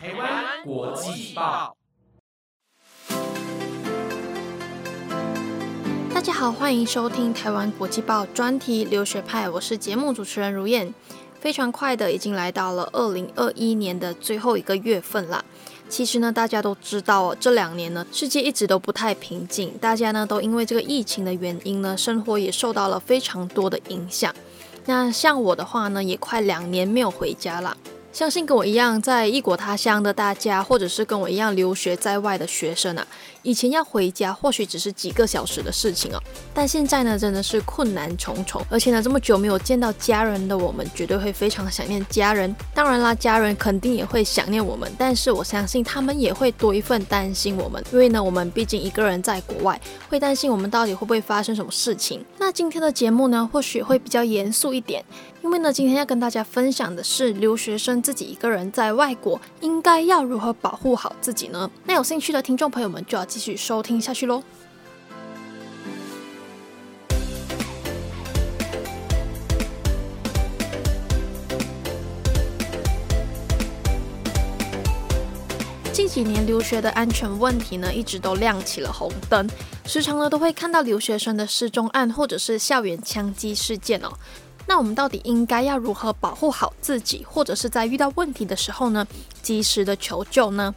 台湾国际报大家好，欢迎收听台湾国际报专题留学派，我是节目主持人如燕。非常快的，已经来到了二零二一年的最后一个月份啦。其实呢，大家都知道哦，这两年呢，世界一直都不太平静，大家呢都因为这个疫情的原因呢，生活也受到了非常多的影响。那像我的话呢，也快两年没有回家了。相信跟我一样在异国他乡的大家，或者是跟我一样留学在外的学生啊，以前要回家或许只是几个小时的事情哦，但现在呢，真的是困难重重。而且呢，这么久没有见到家人的我们，绝对会非常想念家人。当然啦，家人肯定也会想念我们，但是我相信他们也会多一份担心我们，因为呢，我们毕竟一个人在国外，会担心我们到底会不会发生什么事情。那今天的节目呢，或许会比较严肃一点。因为呢，今天要跟大家分享的是留学生自己一个人在外国应该要如何保护好自己呢？那有兴趣的听众朋友们就要继续收听下去喽。近几年留学的安全问题呢，一直都亮起了红灯，时常呢都会看到留学生的失踪案或者是校园枪击事件哦。那我们到底应该要如何保护好自己，或者是在遇到问题的时候呢，及时的求救呢？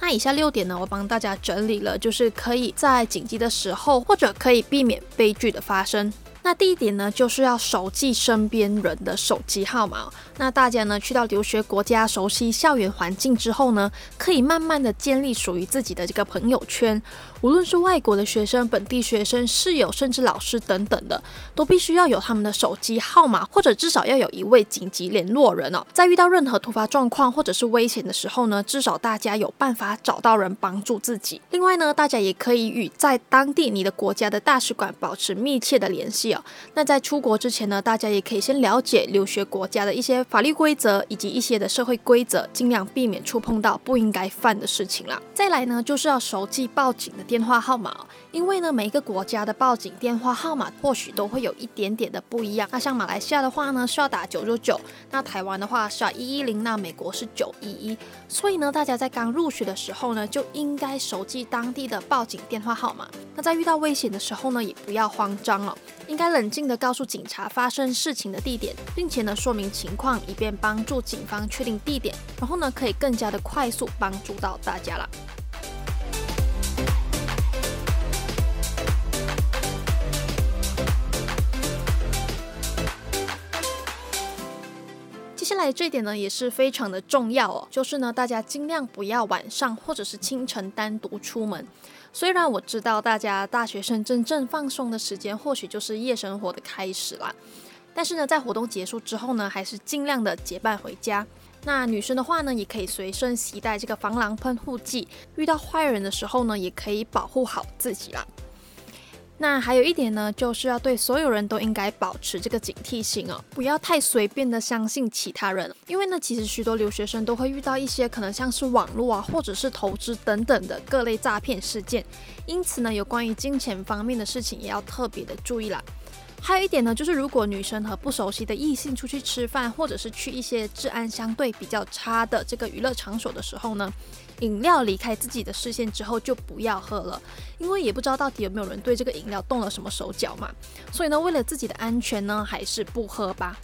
那以下六点呢，我帮大家整理了，就是可以在紧急的时候，或者可以避免悲剧的发生。那第一点呢，就是要熟记身边人的手机号码。那大家呢，去到留学国家，熟悉校园环境之后呢，可以慢慢的建立属于自己的这个朋友圈。无论是外国的学生、本地学生、室友，甚至老师等等的，都必须要有他们的手机号码，或者至少要有一位紧急联络人哦。在遇到任何突发状况或者是危险的时候呢，至少大家有办法找到人帮助自己。另外呢，大家也可以与在当地你的国家的大使馆保持密切的联系。那在出国之前呢，大家也可以先了解留学国家的一些法律规则以及一些的社会规则，尽量避免触碰到不应该犯的事情啦。再来呢，就是要熟记报警的电话号码，因为呢，每一个国家的报警电话号码或许都会有一点点的不一样。那像马来西亚的话呢，是要打九九九；那台湾的话是要一一零；那美国是九一一。所以呢，大家在刚入学的时候呢，就应该熟记当地的报警电话号码。那在遇到危险的时候呢，也不要慌张了，应该冷静的告诉警察发生事情的地点，并且呢说明情况，以便帮助警方确定地点，然后呢可以更加的快速帮助到大家了。接下来这一点呢也是非常的重要哦，就是呢大家尽量不要晚上或者是清晨单独出门。虽然我知道大家大学生真正放松的时间或许就是夜生活的开始啦，但是呢在活动结束之后呢，还是尽量的结伴回家。那女生的话呢，也可以随身携带这个防狼喷雾剂，遇到坏人的时候呢，也可以保护好自己啦。那还有一点呢，就是要对所有人都应该保持这个警惕性哦，不要太随便的相信其他人，因为呢，其实许多留学生都会遇到一些可能像是网络啊，或者是投资等等的各类诈骗事件，因此呢，有关于金钱方面的事情也要特别的注意啦。还有一点呢，就是如果女生和不熟悉的异性出去吃饭，或者是去一些治安相对比较差的这个娱乐场所的时候呢，饮料离开自己的视线之后就不要喝了，因为也不知道到底有没有人对这个饮料动了什么手脚嘛。所以呢，为了自己的安全呢，还是不喝吧。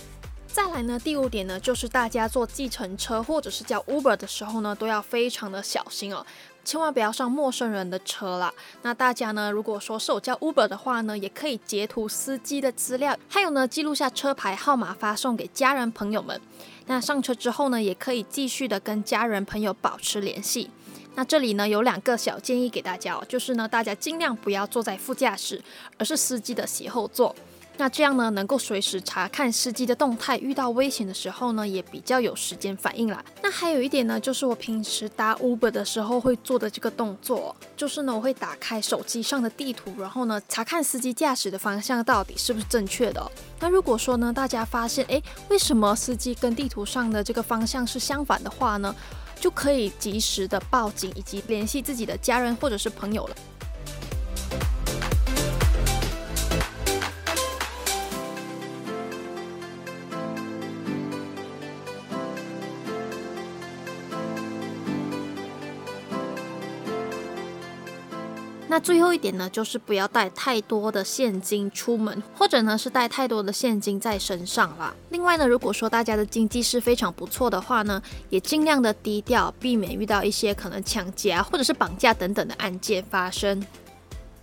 再来呢，第五点呢，就是大家坐计程车或者是叫 Uber 的时候呢，都要非常的小心哦。千万不要上陌生人的车啦。那大家呢，如果说是我叫 Uber 的话呢，也可以截图司机的资料，还有呢，记录下车牌号码，发送给家人朋友们。那上车之后呢，也可以继续的跟家人朋友保持联系。那这里呢，有两个小建议给大家哦，就是呢，大家尽量不要坐在副驾驶，而是司机的斜后座。那这样呢，能够随时查看司机的动态，遇到危险的时候呢，也比较有时间反应啦。那还有一点呢，就是我平时搭 Uber 的时候会做的这个动作，就是呢，我会打开手机上的地图，然后呢，查看司机驾驶的方向到底是不是正确的。那如果说呢，大家发现，诶，为什么司机跟地图上的这个方向是相反的话呢，就可以及时的报警以及联系自己的家人或者是朋友了。那最后一点呢，就是不要带太多的现金出门，或者呢是带太多的现金在身上啦。另外呢，如果说大家的经济是非常不错的话呢，也尽量的低调，避免遇到一些可能抢劫啊或者是绑架等等的案件发生。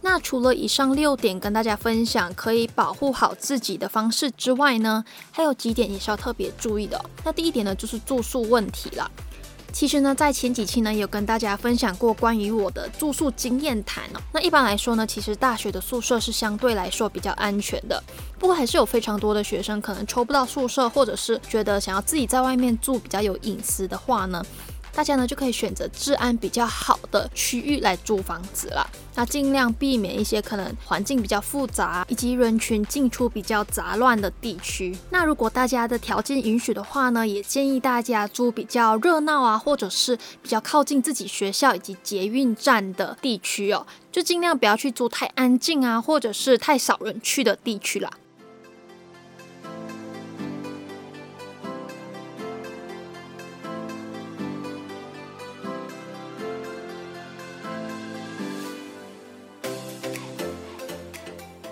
那除了以上六点跟大家分享可以保护好自己的方式之外呢，还有几点也是要特别注意的。那第一点呢，就是住宿问题了。其实呢，在前几期呢，有跟大家分享过关于我的住宿经验谈哦。那一般来说呢，其实大学的宿舍是相对来说比较安全的，不过还是有非常多的学生可能抽不到宿舍，或者是觉得想要自己在外面住比较有隐私的话呢。大家呢就可以选择治安比较好的区域来租房子了。那尽量避免一些可能环境比较复杂以及人群进出比较杂乱的地区。那如果大家的条件允许的话呢，也建议大家租比较热闹啊，或者是比较靠近自己学校以及捷运站的地区哦。就尽量不要去租太安静啊，或者是太少人去的地区啦。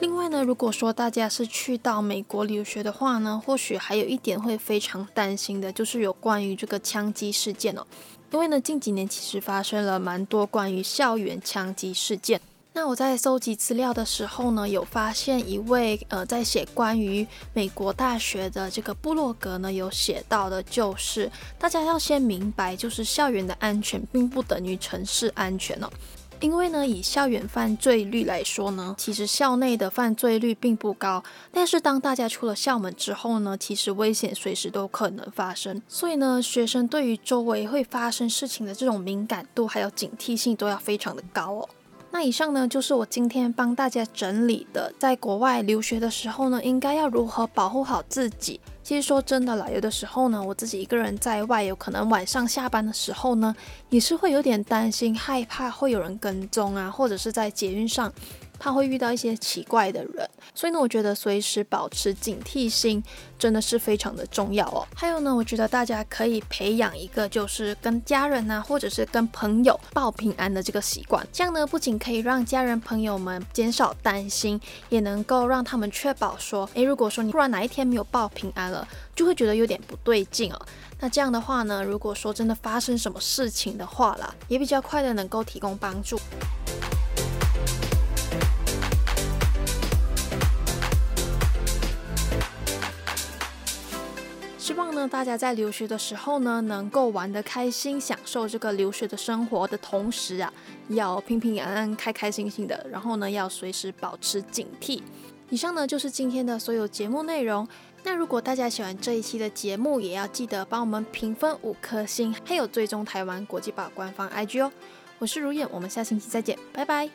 另外呢如果说大家是去到美国留学的话呢，或许还有一点会非常担心的，就是有关于这个枪击事件哦。因为呢，近几年其实发生了蛮多关于校园枪击事件。那我在搜集资料的时候呢，有发现一位呃，在写关于美国大学的这个部落格呢，有写到的就是大家要先明白，就是校园的安全并不等于城市安全哦。因为呢，以校园犯罪率来说呢，其实校内的犯罪率并不高。但是当大家出了校门之后呢，其实危险随时都可能发生。所以呢，学生对于周围会发生事情的这种敏感度还有警惕性都要非常的高哦。那以上呢，就是我今天帮大家整理的，在国外留学的时候呢，应该要如何保护好自己。其实说真的啦，有的时候呢，我自己一个人在外，有可能晚上下班的时候呢，也是会有点担心、害怕会有人跟踪啊，或者是在捷运上。怕会遇到一些奇怪的人，所以呢，我觉得随时保持警惕心真的是非常的重要哦。还有呢，我觉得大家可以培养一个就是跟家人啊，或者是跟朋友报平安的这个习惯。这样呢，不仅可以让家人朋友们减少担心，也能够让他们确保说，诶，如果说你突然哪一天没有报平安了，就会觉得有点不对劲哦。那这样的话呢，如果说真的发生什么事情的话啦，也比较快的能够提供帮助。希望呢，大家在留学的时候呢，能够玩得开心，享受这个留学的生活的同时啊，要平平安安、开开心心的。然后呢，要随时保持警惕。以上呢，就是今天的所有节目内容。那如果大家喜欢这一期的节目，也要记得帮我们评分五颗星，还有追踪台湾国际报官方 IG 哦。我是如燕，我们下星期再见，拜拜。